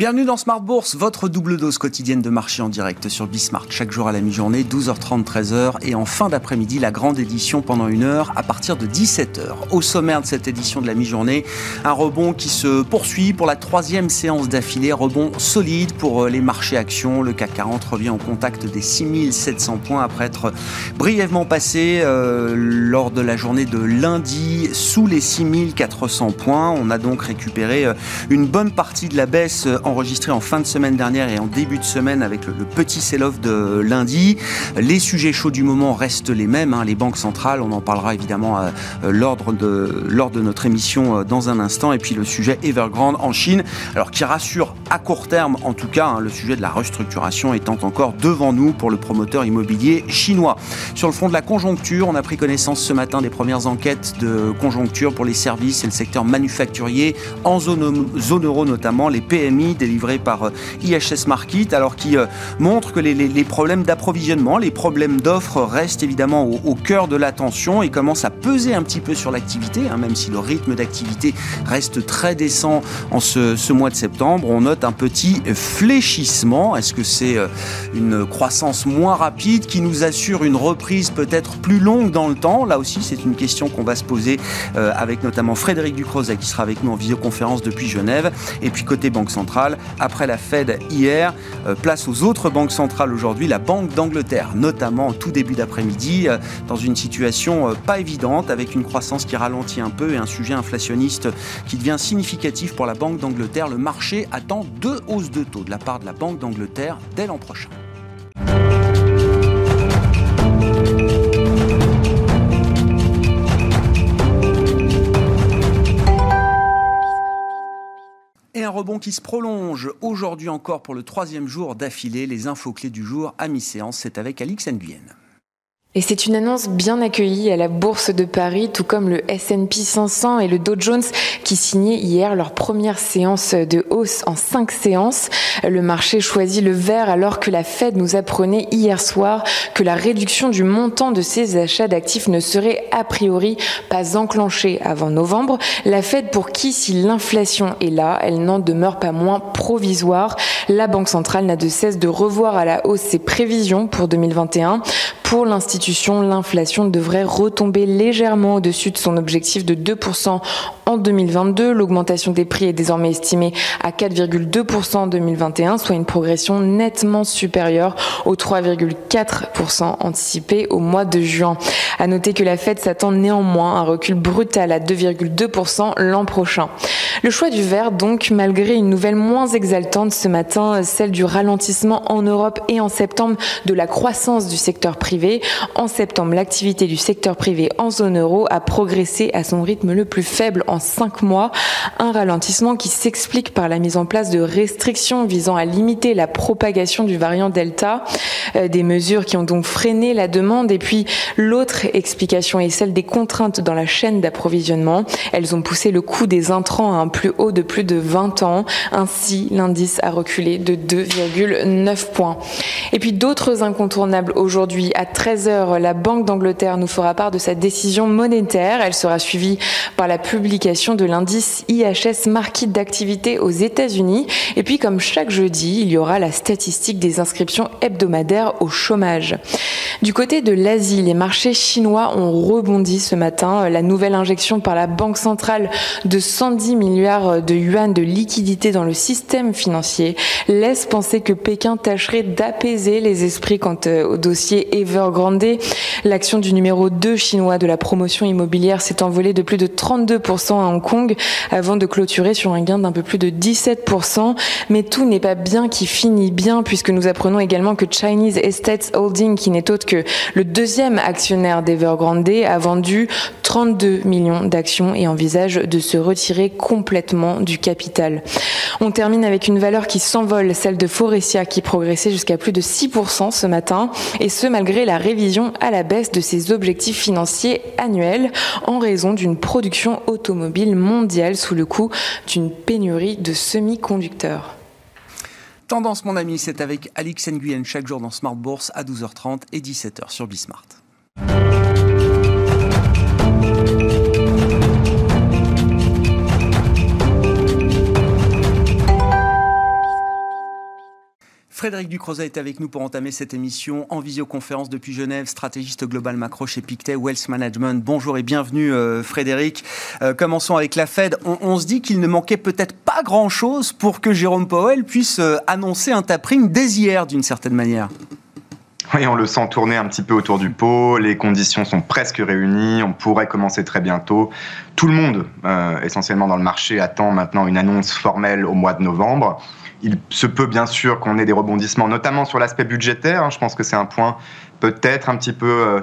Bienvenue dans Smart Bourse, votre double dose quotidienne de marché en direct sur Bismart. Chaque jour à la mi-journée, 12h30, 13h. Et en fin d'après-midi, la grande édition pendant une heure à partir de 17h. Au sommaire de cette édition de la mi-journée, un rebond qui se poursuit pour la troisième séance d'affilée. Rebond solide pour euh, les marchés actions. Le CAC 40 revient au contact des 6700 points après être brièvement passé euh, lors de la journée de lundi sous les 6400 points. On a donc récupéré euh, une bonne partie de la baisse en enregistré en fin de semaine dernière et en début de semaine avec le, petit sell-off de lundi. Les sujets chauds du moment restent les mêmes. Hein. les banques centrales, on en parlera évidemment euh, l'ordre de, lors de notre émission euh, dans un instant. Et puis le sujet Evergrande en Chine, alors qui rassure à court terme en tout cas, hein, le sujet de la restructuration étant encore devant nous pour le promoteur immobilier chinois. Sur le front de la conjoncture, on a pris connaissance ce matin des premières enquêtes de conjoncture pour les services et le secteur manufacturier en zone euro notamment, les PMI délivré par euh, IHS Market, alors qui euh, montre que les, problèmes d'approvisionnement, les problèmes d'offres restent évidemment au, cœur de l'attention et commencent à peser un petit peu sur l'activité, hein, même si le rythme d'activité reste très décent en ce, mois de septembre. On note un petit fléchissement. Est-ce que c'est euh, une croissance moins rapide qui nous assure une reprise peut-être plus longue dans le temps? Là aussi, c'est une question qu'on va se poser avec notamment Frédéric Ducrozet qui sera avec nous en visioconférence depuis Genève. Et puis côté Banque centrale, après la Fed hier. Euh, place aux autres banques centrales aujourd'hui, la Banque d'Angleterre, notamment en tout début d'après-midi, euh, dans une situation euh, pas évidente, avec une croissance qui ralentit un peu et un sujet inflationniste qui devient significatif pour la Banque d'Angleterre. Le marché attend deux hausses de taux de la part de la Banque d'Angleterre dès l'an prochain. Un rebond qui se prolonge aujourd'hui encore pour le troisième jour d'affilée. Les infos clés du jour à mi-séance, c'est avec Alix Nguyen. Et c'est une annonce bien accueillie à la Bourse de Paris, tout comme le S&P 500 et le Dow Jones qui signaient hier leur première séance de hausse en cinq séances. Le marché choisit le vert alors que la Fed nous apprenait hier soir que la réduction du montant de ses achats d'actifs ne serait a priori pas enclenchée avant novembre. La Fed pour qui, si l'inflation est là, elle n'en demeure pas moins provisoire. La Banque centrale n'a de cesse de revoir à la hausse ses prévisions pour 2021. Pour l'institution, l'inflation devrait retomber légèrement au-dessus de son objectif de 2% en 2022. L'augmentation des prix est désormais estimée à 4,2% en 2021, soit une progression nettement supérieure aux 3,4% anticipés au mois de juin. À noter que la Fed s'attend néanmoins à un recul brutal à 2,2% l'an prochain. Le choix du vert, donc, malgré une nouvelle moins exaltante ce matin, celle du ralentissement en Europe et en septembre de la croissance du secteur privé en septembre, l'activité du secteur privé en zone euro a progressé à son rythme le plus faible en cinq mois, un ralentissement qui s'explique par la mise en place de restrictions visant à limiter la propagation du variant Delta, euh, des mesures qui ont donc freiné la demande. Et puis l'autre explication est celle des contraintes dans la chaîne d'approvisionnement. Elles ont poussé le coût des intrants à un plus haut de plus de 20 ans. Ainsi, l'indice a reculé de 2,9 points. Et puis d'autres incontournables aujourd'hui à 13h, la Banque d'Angleterre nous fera part de sa décision monétaire. Elle sera suivie par la publication de l'indice IHS Market d'activité aux États-Unis. Et puis, comme chaque jeudi, il y aura la statistique des inscriptions hebdomadaires au chômage. Du côté de l'Asie, les marchés chinois ont rebondi ce matin. La nouvelle injection par la Banque centrale de 110 milliards de yuan de liquidités dans le système financier laisse penser que Pékin tâcherait d'apaiser les esprits quant au dossier Evergrande. L'action du numéro 2 chinois de la promotion immobilière s'est envolée de plus de 32% à Hong Kong avant de clôturer sur un gain d'un peu plus de 17%. Mais tout n'est pas bien qui finit bien puisque nous apprenons également que Chinese Estates Holding, qui n'est autre que le deuxième actionnaire d'Evergrande, a vendu 32 millions d'actions et envisage de se retirer complètement du capital. On termine avec une valeur qui s'envole, celle de Forestia qui progressait jusqu'à plus de 6% ce matin et ce malgré la révision à la baisse de ses objectifs financiers annuels en raison d'une production automobile mondiale sous le coup d'une pénurie de semi-conducteurs. Tendance, mon ami, c'est avec Alix Nguyen chaque jour dans Smart Bourse à 12h30 et 17h sur Bismart. Frédéric Ducrozet est avec nous pour entamer cette émission en visioconférence depuis Genève, stratégiste global macro chez Pictet Wealth Management. Bonjour et bienvenue euh, Frédéric. Euh, commençons avec la Fed. On, se dit qu'il ne manquait peut-être pas grand-chose pour que Jérôme Powell puisse euh, annoncer un tapering dès hier d'une certaine manière. Oui, on le sent tourner un petit peu autour du pot. Les conditions sont presque réunies. On pourrait commencer très bientôt. Tout le monde, essentiellement dans le marché, attend maintenant une annonce formelle au mois de novembre. Il se peut bien sûr qu'on ait des rebondissements, notamment sur l'aspect budgétaire. Hein. Je pense que c'est un point peut-être un petit peu euh,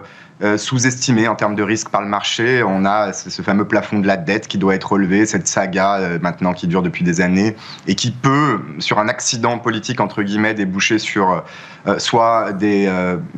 sous-estimé en termes de risque par le marché. On a ce fameux plafond de la dette qui doit être relevé, cette saga euh, maintenant qui dure depuis des années et qui peut, sur un accident politique entre guillemets, déboucher sur euh, soit des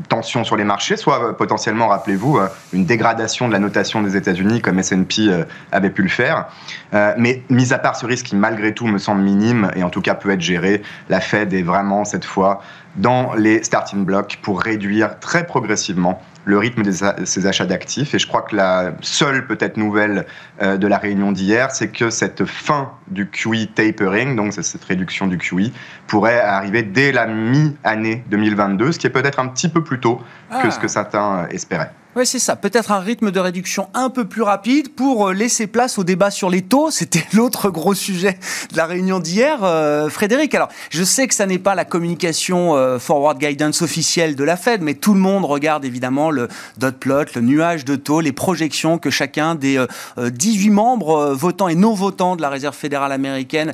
tensions sur les marchés, soit potentiellement, rappelez-vous, une dégradation de la notation des États-Unis comme S&P avait pu le faire. mais mis à part ce risque qui malgré tout me semble minime et en tout cas peut être géré, la Fed est vraiment cette fois dans les starting blocks pour réduire très progressivement le rythme de ces achats d'actifs. Et je crois que la seule peut-être nouvelle euh, de la réunion d'hier, c'est que cette fin du QE tapering, donc cette réduction du QE, pourrait arriver dès la mi-année 2022, ce qui est peut-être un petit peu plus tôt que ah. ce que certains espéraient. Oui, c'est ça. Peut-être un rythme de réduction un peu plus rapide pour euh, laisser place au débat sur les taux. C'était l'autre gros sujet de la réunion d'hier. Euh, Frédéric, alors je sais que ça n'est pas la communication euh, forward guidance officielle de la Fed, mais tout le monde regarde évidemment le dot plot, le nuage de taux, les projections que chacun des 18 membres votants et non votants de la Réserve fédérale américaine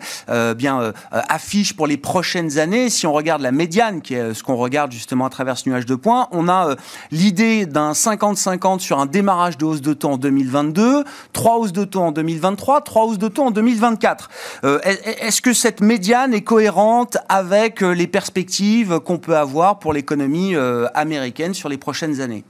bien affiche pour les prochaines années. Si on regarde la médiane, qui est ce qu'on regarde justement à travers ce nuage de points, on a l'idée d'un 50 50-50 sur un démarrage de hausse de taux en 2022, trois hausses de taux en 2023, trois hausses de taux en 2024. Euh, est-ce que cette médiane est cohérente avec euh, les perspectives qu'on peut avoir pour l'économie euh, américaine sur les prochaines années?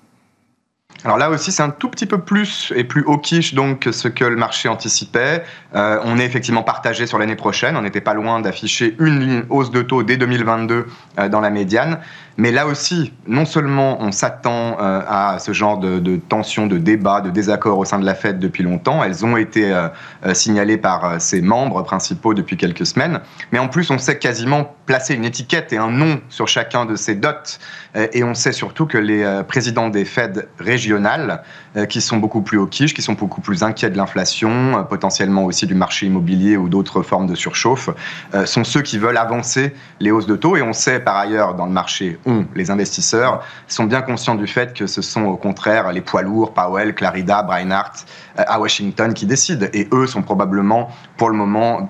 Alors là aussi, c'est un tout petit peu plus et plus hawkish donc que ce que le marché anticipait. on est effectivement partagé sur l'année prochaine. On n'était pas loin d'afficher une hausse de taux dès 2022 dans la médiane. Mais là aussi, non seulement on s'attend euh, à ce genre de, tensions, de débats, de désaccords au sein de la Fed depuis longtemps, elles ont été euh, euh, signalées par ses membres principaux depuis quelques semaines, mais en plus on sait quasiment placer une étiquette et un nom sur chacun de ces dots, et on sait surtout que les présidents des Fed régionales, qui sont beaucoup plus au quiche, qui sont beaucoup plus inquiets de l'inflation, potentiellement aussi du marché immobilier ou d'autres formes de surchauffe, sont ceux qui veulent avancer les hausses de taux, et on sait par ailleurs dans le marché les investisseurs, sont bien conscients du fait que ce sont au contraire les poids lourds, Powell, Clarida, Breinhardt, euh, à Washington qui décident. Et eux sont probablement, pour le moment,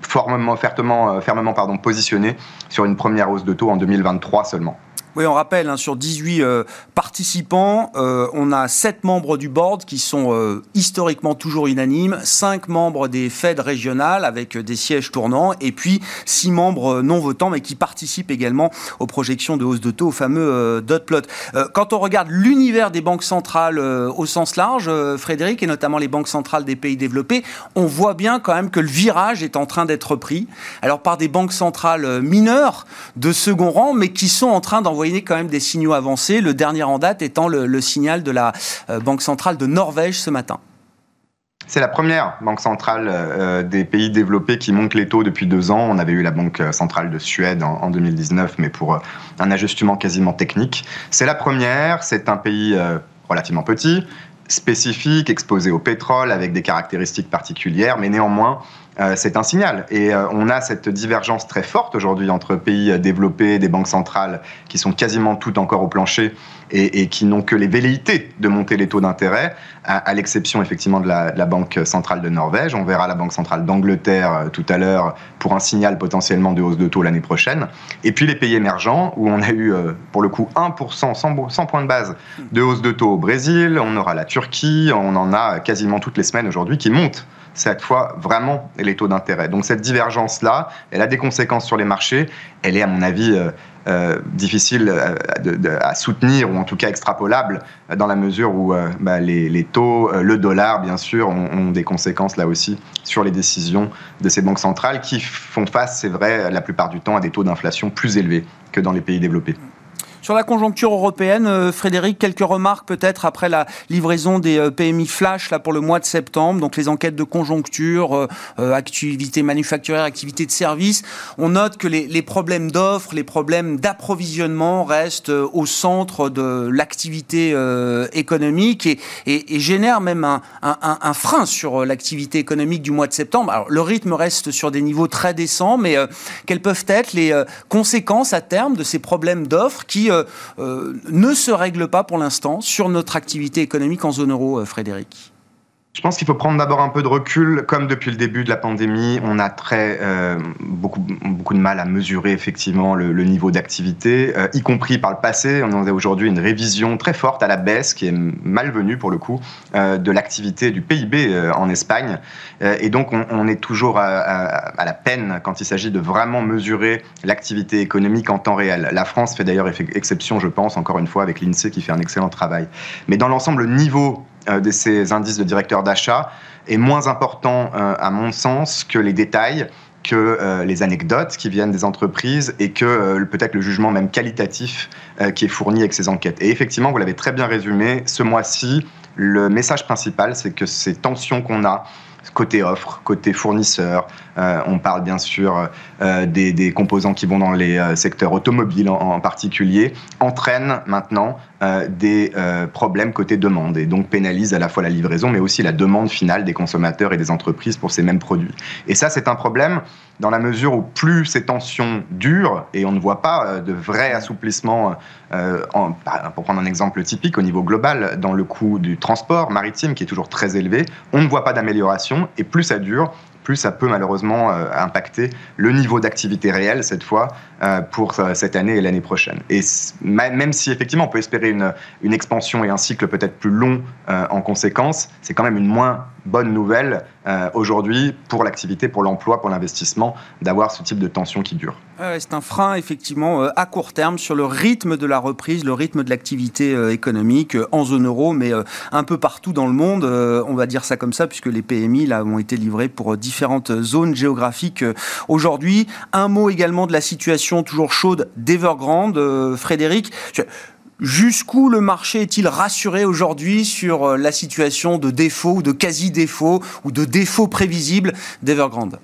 fermement, euh, fermement pardon, positionnés sur une première hausse de taux en 2023 seulement. Oui, on rappelle, hein, sur 18 euh, participants, euh, on a 7 membres du board qui sont euh, historiquement toujours unanimes, 5 membres des Fed régionales avec des sièges tournants, et puis 6 membres non votants, mais qui participent également aux projections de hausse de taux, au fameux dot plot. quand on regarde l'univers des banques centrales au sens large, Frédéric, et notamment les banques centrales des pays développés, on voit bien quand même que le virage est en train d'être pris, alors par des banques centrales mineures de second rang, mais qui sont en train d'envoyer quand même des signaux avancés, le dernier en date étant le, signal de la euh, Banque centrale de Norvège ce matin. C'est la première banque centrale euh, des pays développés qui monte les taux depuis deux ans. On avait eu la banque centrale de Suède en, 2019, mais pour euh, un ajustement quasiment technique. C'est la première, c'est un pays relativement petit, spécifique, exposé au pétrole, avec des caractéristiques particulières, mais néanmoins, euh, c'est un signal. Et euh, on a cette divergence très forte aujourd'hui entre pays développés, des banques centrales qui sont quasiment toutes encore au plancher et, qui n'ont que les velléités de monter les taux d'intérêt, à, l'exception effectivement de la, Banque centrale de Norvège. On verra la Banque centrale d'Angleterre euh, tout à l'heure pour un signal potentiellement de hausse de taux l'année prochaine. Et puis les pays émergents, où on a eu pour le coup 1%, 100, 100 points de base de hausse de taux au Brésil, on aura la Turquie, on en a quasiment toutes les semaines aujourd'hui qui montent cette fois vraiment les taux d'intérêt. Donc cette divergence-là, elle a des conséquences sur les marchés. Elle est, à mon avis, euh, euh, difficile euh, à soutenir ou en tout cas extrapolable dans la mesure où bah, les, taux, le dollar, bien sûr, ont, des conséquences là aussi sur les décisions de ces banques centrales qui font face, c'est vrai, la plupart du temps à des taux d'inflation plus élevés que dans les pays développés. Sur la conjoncture européenne, Frédéric, quelques remarques peut-être après la livraison des PMI flash là pour le mois de septembre. Donc les enquêtes de conjoncture, activité manufacturière, activité de service. On note que les, problèmes d'offres, les problèmes d'approvisionnement restent au centre de l'activité économique et, et, génèrent même un, frein sur l'activité économique du mois de septembre. Alors le rythme reste sur des niveaux très décents, mais euh, quelles peuvent être les euh, conséquences à terme de ces problèmes d'offres qui euh, ne se règlent pas pour l'instant sur notre activité économique en zone euro, Frédéric je pense qu'il faut prendre d'abord un peu de recul. Comme depuis le début de la pandémie, on a très euh, beaucoup beaucoup de mal à mesurer effectivement le, niveau d'activité, euh, y compris par le passé. On a aujourd'hui une révision très forte à la baisse, qui est malvenue pour le coup, euh, de l'activité du PIB en Espagne. et donc on, est toujours à, la peine quand il s'agit de vraiment mesurer l'activité économique en temps réel. La France fait d'ailleurs exception, je pense, encore une fois, avec l'INSEE qui fait un excellent travail. Mais dans l'ensemble, le niveau de ces indices de directeur d'achat est moins important, euh, à mon sens, que les détails que euh, les anecdotes qui viennent des entreprises et que peut-être le jugement même qualitatif qui est fourni avec ces enquêtes. Et effectivement, vous l'avez très bien résumé, ce mois-ci, le message principal, c'est que ces tensions qu'on a côté offre, côté fournisseur. Euh, on parle bien sûr euh, des, composants qui vont dans les euh, secteurs automobiles en, particulier, entraînent maintenant des problèmes côté demande et donc pénalisent à la fois la livraison mais aussi la demande finale des consommateurs et des entreprises pour ces mêmes produits. Et ça, c'est un problème dans la mesure où plus ces tensions durent et on ne voit pas de vrai assouplissement, pour prendre un exemple typique au niveau global, dans le coût du transport maritime qui est toujours très élevé, on ne voit pas d'amélioration et plus ça dure, plus ça peut malheureusement euh, impacter le niveau d'activité réelle cette fois euh, pour euh, cette année et l'année prochaine. Et même si effectivement on peut espérer une, une expansion et un cycle peut-être plus long en conséquence, c'est quand même une moins bonne nouvelle aujourd'hui pour l'activité, pour l'emploi, pour l'investissement, d'avoir ce type de tension qui dure. c'est un frein effectivement à court terme sur le rythme de la reprise, le rythme de l'activité économique en zone euro, mais un peu partout dans le monde. on va dire ça comme ça, puisque les PMI là, ont été livrés pour différentes zones géographiques euh, aujourd'hui. Un mot également de la situation toujours chaude d'Evergrande. Euh, Frédéric, Jusqu'où le marché est-il rassuré aujourd'hui sur euh, la situation de défaut ou de quasi-défaut ou de défaut prévisible d'Evergrande?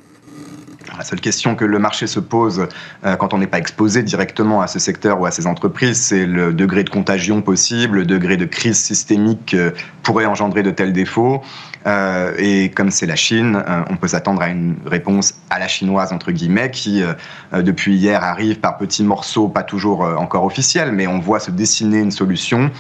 La seule question que le marché se pose quand on n'est pas exposé directement à ce secteur ou à ces entreprises, c'est le degré de contagion possible, le degré de crise systémique que pourrait engendrer de tels défauts. Euh, et comme c'est la Chine, euh, on peut s'attendre à une réponse à la chinoise, entre guillemets, qui, euh, depuis hier, arrive par petits morceaux, pas toujours encore officiels, mais on voit se dessiner une solution.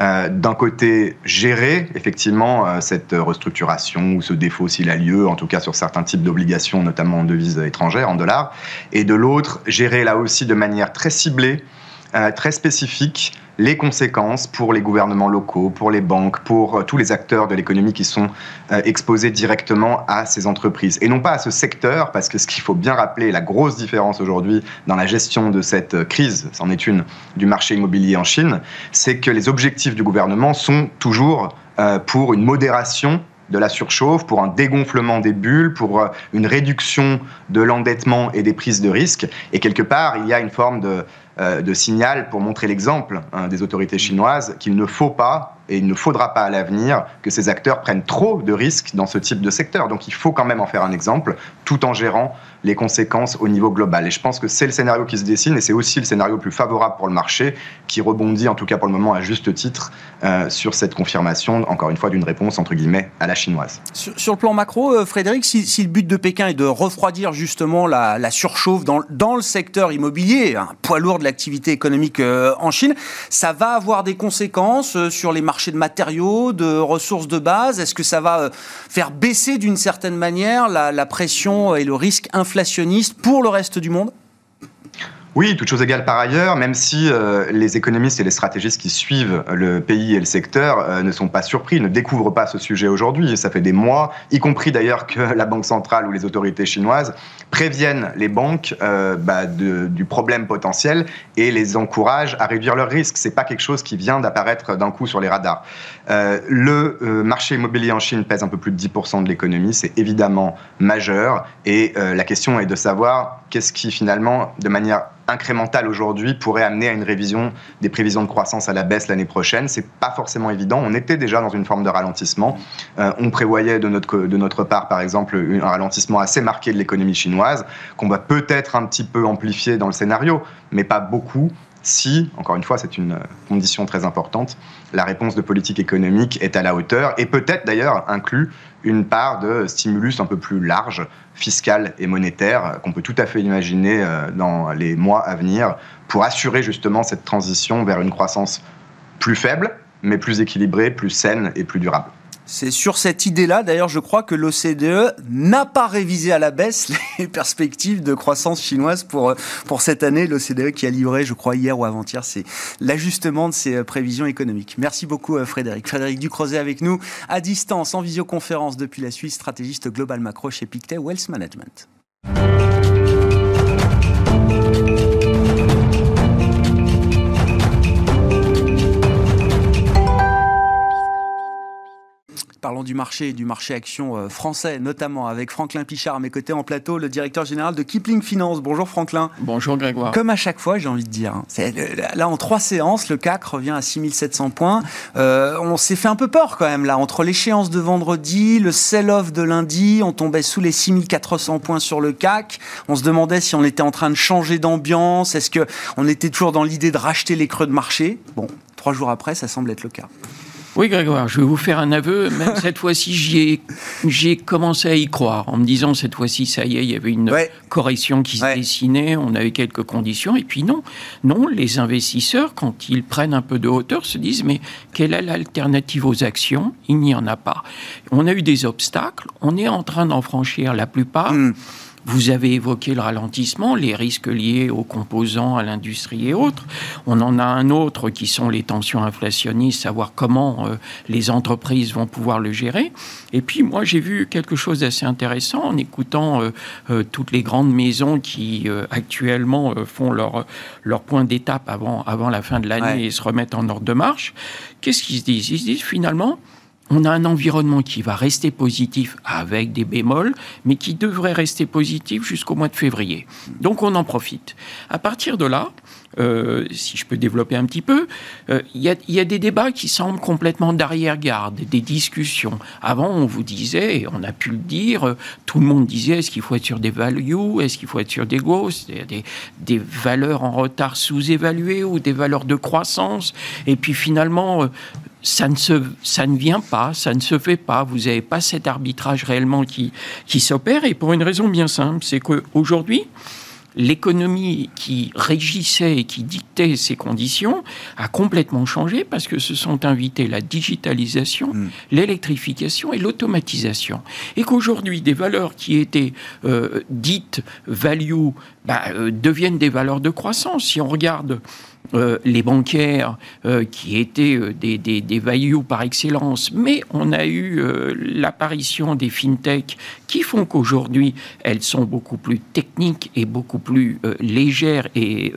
D'un côté, gérer effectivement cette restructuration ou ce défaut s'il a lieu, en tout cas sur certains types d'obligations, notamment en devises étrangères, en dollars. Et de l'autre, gérer là aussi de manière très ciblée, très spécifique, les conséquences pour les gouvernements locaux, pour les banques, pour euh, tous les acteurs de l'économie qui sont euh, exposés directement à ces entreprises. Et non pas à ce secteur, parce que ce qu'il faut bien rappeler, la grosse différence aujourd'hui dans la gestion de cette euh, crise, c'en est une, du marché immobilier en Chine, c'est que les objectifs du gouvernement sont toujours pour une modération de la surchauffe, pour un dégonflement des bulles, pour une réduction de l'endettement et des prises de risques. Et quelque part, il y a une forme de, de signal pour montrer l'exemple hein, des autorités chinoises qu'il ne faut pas et il ne faudra pas à l'avenir que ces acteurs prennent trop de risques dans ce type de secteur. Donc il faut quand même en faire un exemple tout en gérant les conséquences au niveau global. Et je pense que c'est le scénario qui se dessine et c'est aussi le scénario le plus favorable pour le marché qui rebondit en tout cas pour le moment à juste titre euh, sur cette confirmation, encore une fois, d'une réponse entre guillemets à la chinoise. Sur, le plan macro, euh, Frédéric, si, le but de Pékin est de refroidir justement la, surchauffe dans, dans, le secteur immobilier, un poids lourd de l'activité économique euh, en Chine, ça va avoir des conséquences sur les marchés de matériaux, de ressources de base? Est-ce que ça va euh, faire baisser d'une certaine manière la, pression et le risque inflationniste pour le reste du monde? Oui, toute chose égale par ailleurs, même si euh, les économistes et les stratégistes qui suivent le pays et le secteur euh, ne sont pas surpris, ne découvrent pas ce sujet aujourd'hui. Ça fait des mois, y compris d'ailleurs que la Banque centrale ou les autorités chinoises préviennent les banques euh, bah, du problème potentiel et les encouragent à réduire leurs risques. C'est pas quelque chose qui vient d'apparaître d'un coup sur les radars. le marché immobilier en Chine pèse un peu plus de 10% de l'économie, c'est évidemment majeur. Et la question est de savoir qu'est-ce qui finalement, de manière incrémentale aujourd'hui pourrait amener à une révision des prévisions de croissance à la baisse l'année prochaine. C'est pas forcément évident. On était déjà dans une forme de ralentissement. Euh, on prévoyait de notre, de notre part, par exemple, un ralentissement assez marqué de l'économie chinoise, qu'on va peut-être un petit peu amplifier dans le scénario, mais pas beaucoup si, encore une fois, c'est une condition très importante, la réponse de politique économique est à la hauteur et peut-être d'ailleurs inclut une part de stimulus un peu plus large, fiscal et monétaire, qu'on peut tout à fait imaginer euh, dans les mois à venir pour assurer justement cette transition vers une croissance plus faible, mais plus équilibrée, plus saine et plus durable. C'est sur cette idée-là, d'ailleurs, je crois que l'OCDE n'a pas révisé à la baisse les perspectives de croissance chinoise pour, pour cette année. L'OCDE qui a livré, je crois, hier ou avant-hier, c'est l'ajustement de ses prévisions économiques. Merci beaucoup, euh, Frédéric. Frédéric Ducrozet avec nous à distance, en visioconférence depuis la Suisse, stratégiste global macro chez Pictet Wealth Management. Parlons du marché, du marché action euh, français, notamment avec Franklin Pichard à mes côtés en plateau, le directeur général de Kipling Finance. Bonjour Franklin. Bonjour Grégoire. Comme à chaque fois, j'ai envie de dire. Hein. Là, en trois séances, le CAC revient à 6700 points. Euh, on s'est fait un peu peur quand même là. Entre l'échéance de vendredi, le sell-off de lundi, on tombait sous les 6400 points sur le CAC. On se demandait si on était en train de changer d'ambiance. Est-ce qu'on était toujours dans l'idée de racheter les creux de marché Bon, trois jours après, ça semble être le cas. Oui, Grégoire, je vais vous faire un aveu. Même cette fois-ci, j'ai commencé à y croire en me disant cette fois-ci, ça y est, il y avait une correction qui se dessinait, on avait quelques conditions. Et puis non, non, les investisseurs, quand ils prennent un peu de hauteur, se disent mais quelle est l'alternative aux actions? Il n'y en a pas. On a eu des obstacles, on est en train d'en franchir la plupart. Hmm. Vous avez évoqué le ralentissement, les risques liés aux composants, à l'industrie et autres. On en a un autre qui sont les tensions inflationnistes, savoir comment euh, les entreprises vont pouvoir le gérer. Et puis moi j'ai vu quelque chose d'assez intéressant en écoutant euh, euh, toutes les grandes maisons qui actuellement font leur, leur point d'étape avant, avant la fin de l'année et se remettent en ordre de marche. Qu'est-ce qu'ils se disent? Ils se disent finalement on a un environnement qui va rester positif avec des bémols, mais qui devrait rester positif jusqu'au mois de février. Donc on en profite. À partir de là, euh, si je peux développer un petit peu, euh, il y, a des débats qui semblent complètement d'arrière-garde, des discussions. Avant, on vous disait, et on a pu le dire, euh, tout le monde disait est-ce qu'il faut être sur des values, est-ce qu'il faut être sur des growth, des, des valeurs en retard sous-évaluées ou des valeurs de croissance. Et puis finalement, ça ne, se, ça ne vient pas, ça ne se fait pas. Vous n'avez pas cet arbitrage réellement qui, qui s'opère. Et pour une raison bien simple, c'est qu'aujourd'hui, l'économie qui régissait et qui dictait ces conditions a complètement changé parce que se sont invités la digitalisation, hmm. l'électrification et l'automatisation. Et qu'aujourd'hui, des valeurs qui étaient euh, dites value bah, euh, deviennent des valeurs de croissance. Si on regarde euh, les bancaires euh, qui étaient euh, des, des, par excellence, mais on a eu l'apparition des fintech qui font qu'aujourd'hui elles sont beaucoup plus techniques et beaucoup plus légères et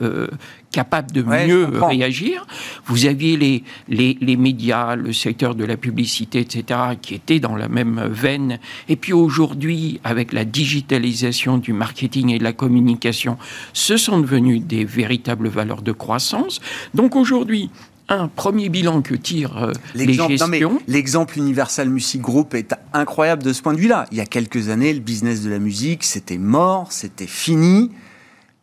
capable de mieux réagir. Vous aviez les, les, les, médias, le secteur de la publicité, etc., qui étaient dans la même veine. Et puis aujourd'hui, avec la digitalisation du marketing et de la communication, ce sont devenus des véritables valeurs de croissance. Donc aujourd'hui, un premier bilan que tire euh, les gestions. L'exemple Universal Music Group est incroyable de ce point de vue-là. Il y a quelques années, le business de la musique, c'était mort, c'était fini.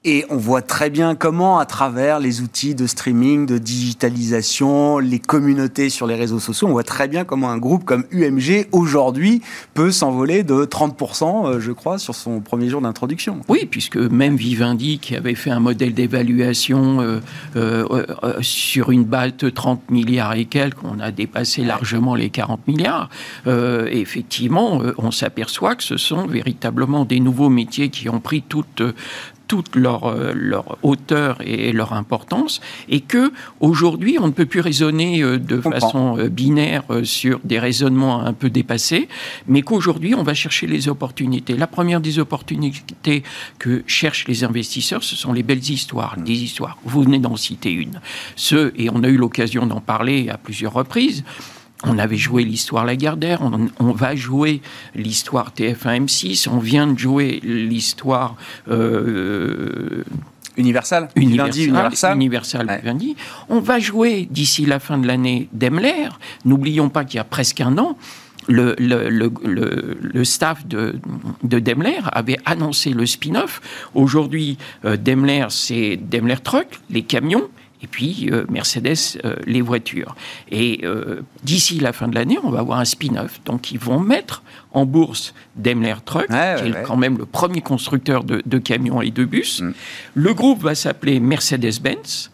Et on voit très bien comment, à travers les outils de streaming, de digitalisation, les communautés sur les réseaux sociaux, on voit très bien comment un groupe comme UMG, aujourd'hui, peut s'envoler de 30%, euh, je crois, sur son premier jour d'introduction. Oui, puisque même Vivendi, qui avait fait un modèle d'évaluation euh, euh, sur une base de 30 milliards et quelques, on a dépassé largement les 40 milliards. effectivement, on s'aperçoit que ce sont véritablement des nouveaux métiers qui ont pris toute toute leur, euh, leur hauteur et leur importance, et que aujourd'hui on ne peut plus raisonner euh, de façon euh, binaire sur des raisonnements un peu dépassés, mais qu'aujourd'hui on va chercher les opportunités. La première des opportunités que cherchent les investisseurs, ce sont les belles histoires, des histoires. Vous venez d'en citer une. Ce, et on a eu l'occasion d'en parler à plusieurs reprises. On avait joué l'histoire Lagardère, on, on va jouer l'histoire TF1 M6, on vient de jouer l'histoire euh, Universal Universal, Universal. Universal On va jouer d'ici la fin de l'année Daimler. N'oublions pas qu'il y a presque un an, le, le, staff de, de, Daimler avait annoncé le spin-off. Aujourd'hui, euh, Daimler, c'est Daimler Truck, les camions, et puis euh, Mercedes, euh, les voitures. Et d'ici la fin de l'année, on va avoir un spin-off. Donc, ils vont mettre en bourse Daimler Truck, qui est quand même le premier constructeur de, camions et de bus. Mm. Le groupe va s'appeler Mercedes-Benz.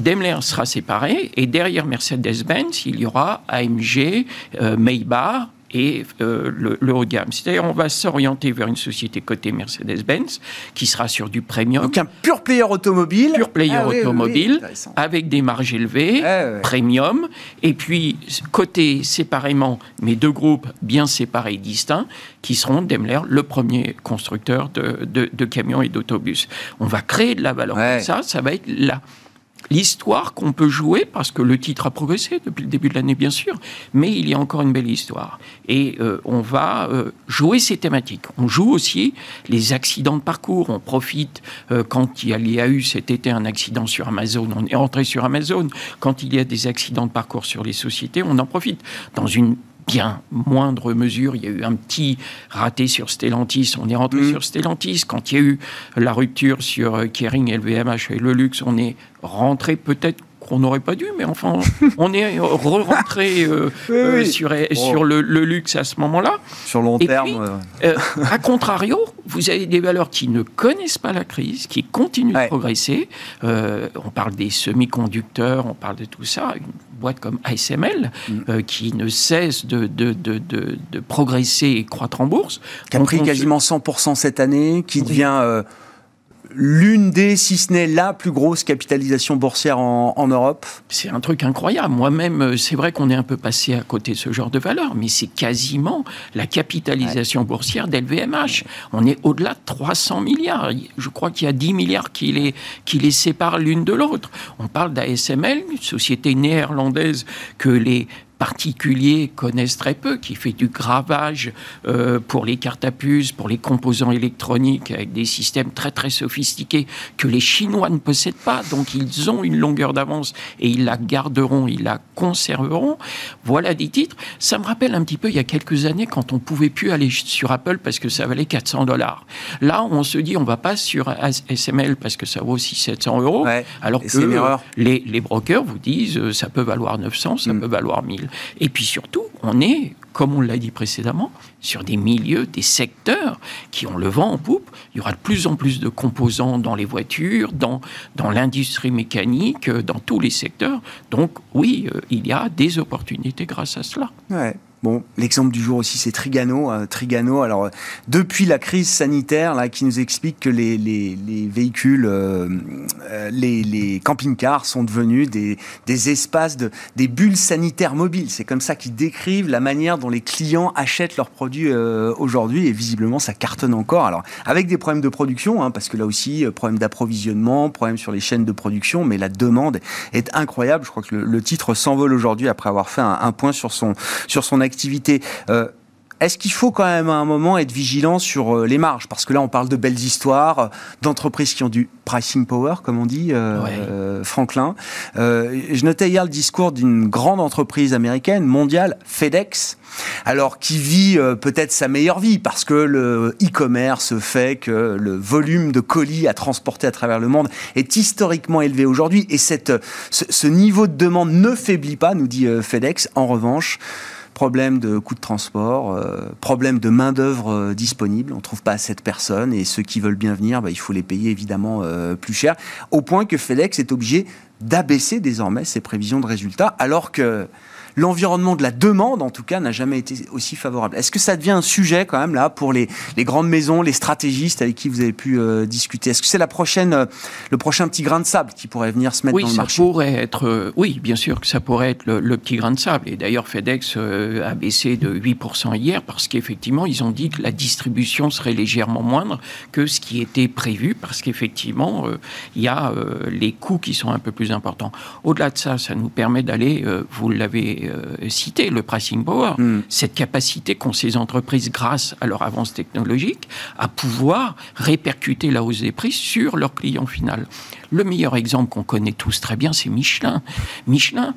Daimler sera séparé et derrière Mercedes-Benz, il y aura AMG, euh, Maybach, et euh, le, haut de gamme. C'est-à-dire, on va s'orienter vers une société cotée Mercedes-Benz qui sera sur du premium. Donc un pur player automobile. Pur player ah automobile avec des marges élevées, ah premium, et puis côté séparément, mais deux groupes bien séparés, distincts, qui seront Daimler, le premier constructeur de, de, camions et d'autobus. On va créer de la valeur. Ça, ça va être là l'histoire qu'on peut jouer, parce que le titre a progressé depuis le début de l'année, bien sûr, mais il y a encore une belle histoire. Et euh, on va euh, jouer ces thématiques. On joue aussi les accidents de parcours. On profite, euh, quand il y, a, eu cet été un accident sur Amazon, on est rentré sur Amazon. Quand il y a des accidents de parcours sur les sociétés, on en profite. Dans une bien moindre mesure. Il y a eu un petit raté sur Stellantis. On est rentré mm. sur Stellantis. Quand il y a eu la rupture sur euh, Kering, LVMH et le luxe, on est rentré peut-être qu'on n'aurait pas dû, mais enfin, on est rentré euh, euh, sur, sur le, luxe à ce moment-là. Sur long terme. a contrario, vous avez des valeurs qui ne connaissent pas la crise, qui continuent de progresser. on parle des semi-conducteurs, on parle de tout ça boîte comme ASML, mm. euh, qui ne cesse de, de, de, de, progresser et croître en bourse. Qui a pris quasiment 100% cette année, qui devient... Euh, l'une des, si ce n'est la plus grosse capitalisation boursière en, Europe C'est un truc incroyable. Moi-même, euh, c'est vrai qu'on est un peu passé à côté de ce genre de valeur, mais c'est quasiment la capitalisation boursière d'LVMH. On est au-delà de 300 milliards. Je crois qu'il y a 10 milliards qui les, qui les séparent l'une de l'autre. On parle d'ASML, une société néerlandaise que les particuliers connaissent très peu, qui fait du gravage euh, pour les cartes à puces, pour les composants électroniques, avec des systèmes très très sophistiqués que les Chinois ne possèdent pas. Donc ils ont une longueur d'avance et ils la garderont, ils la conserveront. Voilà des titres. Ça me rappelle un petit peu il y a quelques années quand on pouvait plus aller sur Apple parce que ça valait 400 dollars. Là, on se dit on va pas sur SML parce que ça vaut aussi 700 euros. alors que les, les, brokers vous disent euh, ça peut valoir 900, ça mm. peut valoir 1000. Et puis surtout, on est, comme on l'a dit précédemment, sur des milieux, des secteurs qui ont le vent en poupe. Il y aura de plus en plus de composants dans les voitures, dans, dans l'industrie mécanique, dans tous les secteurs. Donc oui, euh, il y a des opportunités grâce à cela. Bon, l'exemple du jour aussi, c'est Trigano. Euh, Trigano, alors depuis la crise sanitaire, là, qui nous explique que les, les, les véhicules, euh, euh, les, camping-cars sont devenus des, espaces de des bulles sanitaires mobiles. C'est comme ça qu'ils décrivent la manière dont les clients achètent leurs produits aujourd'hui. Et visiblement, ça cartonne encore. Alors, avec des problèmes de production, hein, parce que là aussi, problème d'approvisionnement, problème sur les chaînes de production, mais la demande est incroyable. Je crois que le, titre s'envole aujourd'hui après avoir fait un, un, point sur son sur son activité. Euh, est-ce qu'il faut quand même à un moment être vigilant sur euh, les marges? Parce que là, on parle de belles histoires, euh, d'entreprises qui ont du pricing power, comme on dit, Franklin. je notais hier le discours d'une grande entreprise américaine, mondiale, FedEx, alors qui vit peut-être sa meilleure vie parce que le e-commerce fait que le volume de colis à transporter à travers le monde est historiquement élevé aujourd'hui et cette, ce, niveau de demande ne faiblit pas, nous dit FedEx. En revanche, problème de coûts de transport, euh, problème de main-d'œuvre euh, disponible. On ne trouve pas assez de personnes et ceux qui veulent bien venir, bah, il faut les payer évidemment euh, plus cher. Au point que FedEx est obligé d'abaisser désormais ses prévisions de résultats, alors que l'environnement de la demande, en tout cas, n'a jamais été aussi favorable. Est-ce que ça devient un sujet quand même là pour les, grandes maisons, les stratégistes avec qui vous avez pu euh, discuter? Est-ce que c'est la prochaine, euh, le prochain petit grain de sable qui pourrait venir se mettre dans le marché? Oui, ça pourrait être. Euh, oui, bien sûr que ça pourrait être le, petit grain de sable. Et d'ailleurs, FedEx a baissé de 8% hier parce qu'effectivement, ils ont dit que la distribution serait légèrement moindre que ce qui était prévu parce qu'effectivement, il y a les coûts qui sont un peu plus importants. Au-delà de ça, ça nous permet d'aller, vous l'avez avez euh, cité, le pricing power, hmm. cette capacité qu'ont ces entreprises, grâce à leur avance technologique, à pouvoir répercuter la hausse des prix sur leur client final. Le meilleur exemple qu'on connaît tous très bien, c'est Michelin. Michelin,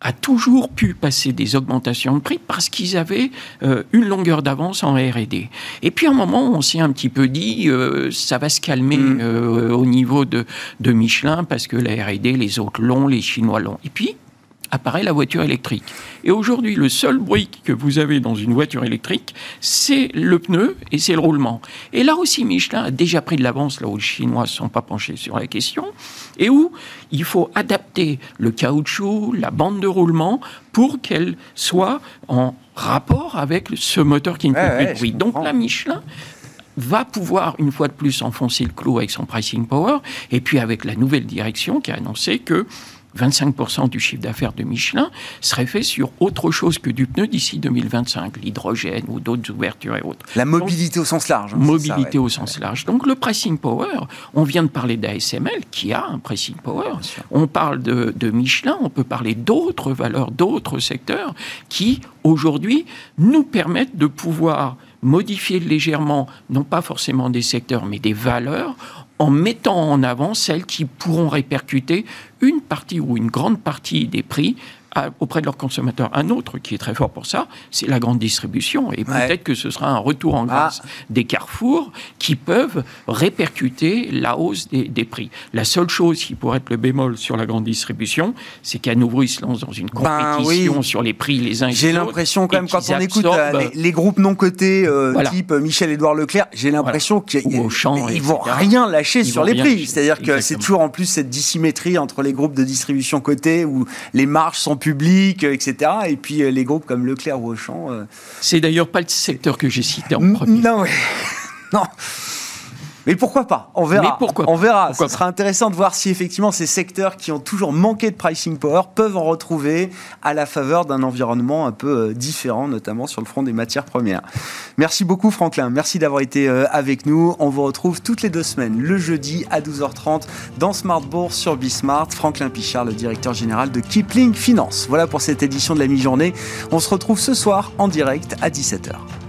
a toujours pu passer des augmentations de prix parce qu'ils avaient euh, une longueur d'avance en R&D. Et puis à un moment, on s'est un petit peu dit, euh, ça va se calmer mm. euh, au niveau de, de Michelin parce que la R&D, les autres l'ont, les Chinois l'ont. Et puis, apparaît la voiture électrique. Et aujourd'hui, le seul bruit que vous avez dans une voiture électrique, c'est le pneu et c'est le roulement. Et là aussi, Michelin a déjà pris de l'avance, là où les Chinois ne sont pas penchés sur la question, et où il faut adapter le caoutchouc, la bande de roulement, pour qu'elle soit en rapport avec ce moteur qui ne fait plus de bruit. Donc là, Michelin va pouvoir une fois de plus enfoncer le clou avec son pricing power, et puis avec la nouvelle direction qui a annoncé que 25% du chiffre d'affaires de Michelin serait fait sur autre chose que du pneu d'ici 2025, l'hydrogène ou d'autres ouvertures et autres. La mobilité au sens large. Hein, mobilité au sens large. Donc le pricing power, on vient de parler d'ASML qui a un pricing power. On parle de, de Michelin, on peut parler d'autres valeurs, d'autres secteurs qui aujourd'hui nous permettent de pouvoir modifier légèrement, non pas forcément des secteurs, mais des valeurs, en mettant en avant celles qui pourront répercuter une partie ou une grande partie des prix auprès de leurs consommateurs. Un autre qui est très fort pour ça, c'est la grande distribution. Et peut-être que ce sera un retour en grâce ah. des carrefours qui peuvent répercuter la hausse des, prix. La seule chose qui pourrait être le bémol sur la grande distribution, c'est qu'à nouveau, ils se lancent dans une ben compétition sur les prix les uns et les autres. J'ai l'impression quand même, quand on écoute euh, les, groupes non cotés, euh, type Michel-Édouard Leclerc, j'ai l'impression qu'ils ne vont rien lâcher sur les prix. C'est-à-dire que c'est toujours en plus cette dissymétrie entre les groupes de distribution cotés où les marges sont public, euh, etc. Et puis euh, les groupes comme Leclerc ou Auchan. Euh, C'est d'ailleurs pas le secteur que j'ai cité en premier. Non, non. Mais pourquoi pas? On verra. Mais pourquoi On verra. Ce sera intéressant de voir si effectivement ces secteurs qui ont toujours manqué de pricing power peuvent en retrouver à la faveur d'un environnement un peu différent, notamment sur le front des matières premières. Merci beaucoup Franklin. Merci d'avoir été avec nous. On vous retrouve toutes les deux semaines, le jeudi à 12h30 dans Smart Bourse sur Bismart. Franklin Pichard, le directeur général de Kipling Finance. Voilà pour cette édition de la mi-journée. On se retrouve ce soir en direct à 17h.